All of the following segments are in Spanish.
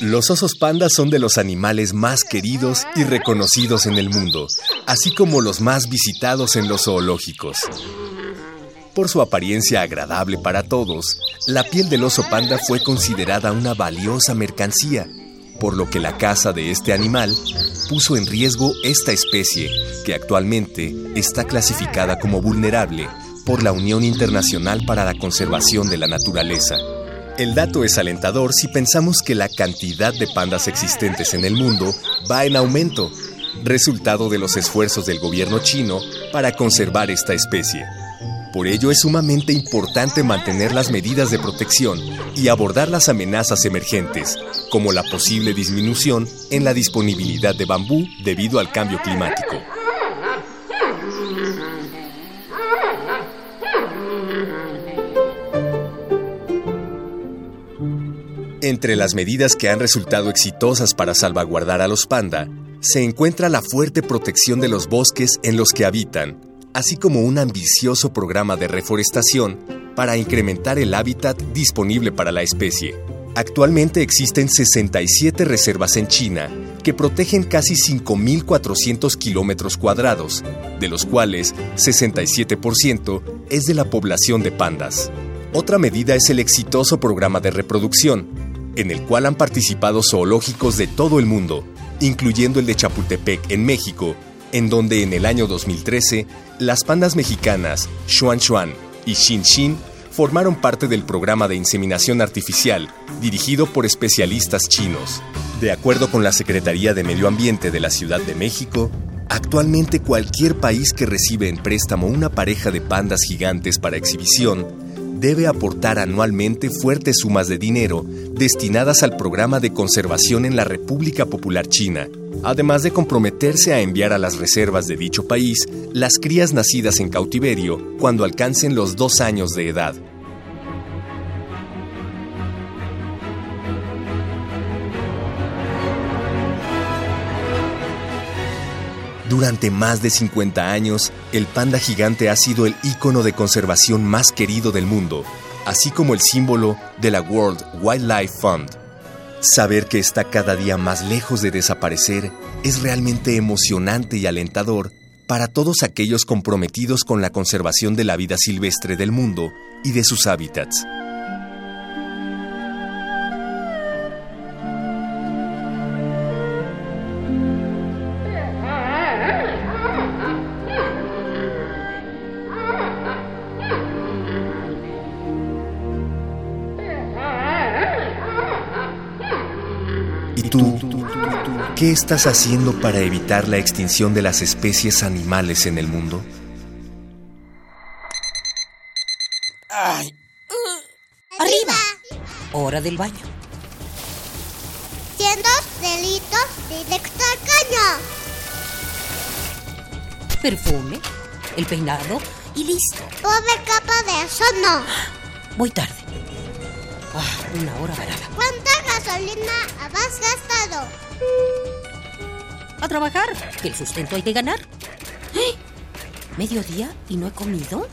Los osos pandas son de los animales más queridos y reconocidos en el mundo, así como los más visitados en los zoológicos. Por su apariencia agradable para todos, la piel del oso panda fue considerada una valiosa mercancía, por lo que la caza de este animal puso en riesgo esta especie, que actualmente está clasificada como vulnerable por la Unión Internacional para la Conservación de la Naturaleza. El dato es alentador si pensamos que la cantidad de pandas existentes en el mundo va en aumento, resultado de los esfuerzos del gobierno chino para conservar esta especie. Por ello es sumamente importante mantener las medidas de protección y abordar las amenazas emergentes, como la posible disminución en la disponibilidad de bambú debido al cambio climático. Entre las medidas que han resultado exitosas para salvaguardar a los panda, se encuentra la fuerte protección de los bosques en los que habitan, así como un ambicioso programa de reforestación para incrementar el hábitat disponible para la especie. Actualmente existen 67 reservas en China que protegen casi 5.400 kilómetros cuadrados, de los cuales 67% es de la población de pandas. Otra medida es el exitoso programa de reproducción, en el cual han participado zoológicos de todo el mundo, incluyendo el de Chapultepec en México, en donde en el año 2013 las pandas mexicanas Xuan Xuan y Xin Xin formaron parte del programa de inseminación artificial dirigido por especialistas chinos. De acuerdo con la Secretaría de Medio Ambiente de la Ciudad de México, actualmente cualquier país que recibe en préstamo una pareja de pandas gigantes para exhibición debe aportar anualmente fuertes sumas de dinero destinadas al programa de conservación en la República Popular China, además de comprometerse a enviar a las reservas de dicho país las crías nacidas en cautiverio cuando alcancen los dos años de edad. Durante más de 50 años, el panda gigante ha sido el ícono de conservación más querido del mundo, así como el símbolo de la World Wildlife Fund. Saber que está cada día más lejos de desaparecer es realmente emocionante y alentador para todos aquellos comprometidos con la conservación de la vida silvestre del mundo y de sus hábitats. Tú, ¿qué estás haciendo para evitar la extinción de las especies animales en el mundo? Ay. Arriba. Hora del baño. Siendo delitos directo al caño. Perfume, el peinado y listo. Pobre capa de eso no. Voy tarde. Ah, una hora varada. ¿Cuánta gasolina has gastado? A trabajar, que el sustento hay que ganar. ¿Eh? ¿Mediodía y no he comido?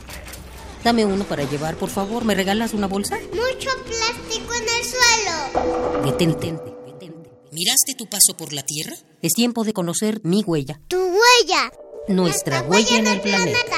Dame uno para llevar, por favor. ¿Me regalas una bolsa? Mucho plástico en el suelo. Detente, detente. ¿Miraste tu paso por la Tierra? Es tiempo de conocer mi huella. Tu huella. Nuestra, huella, en el planeta.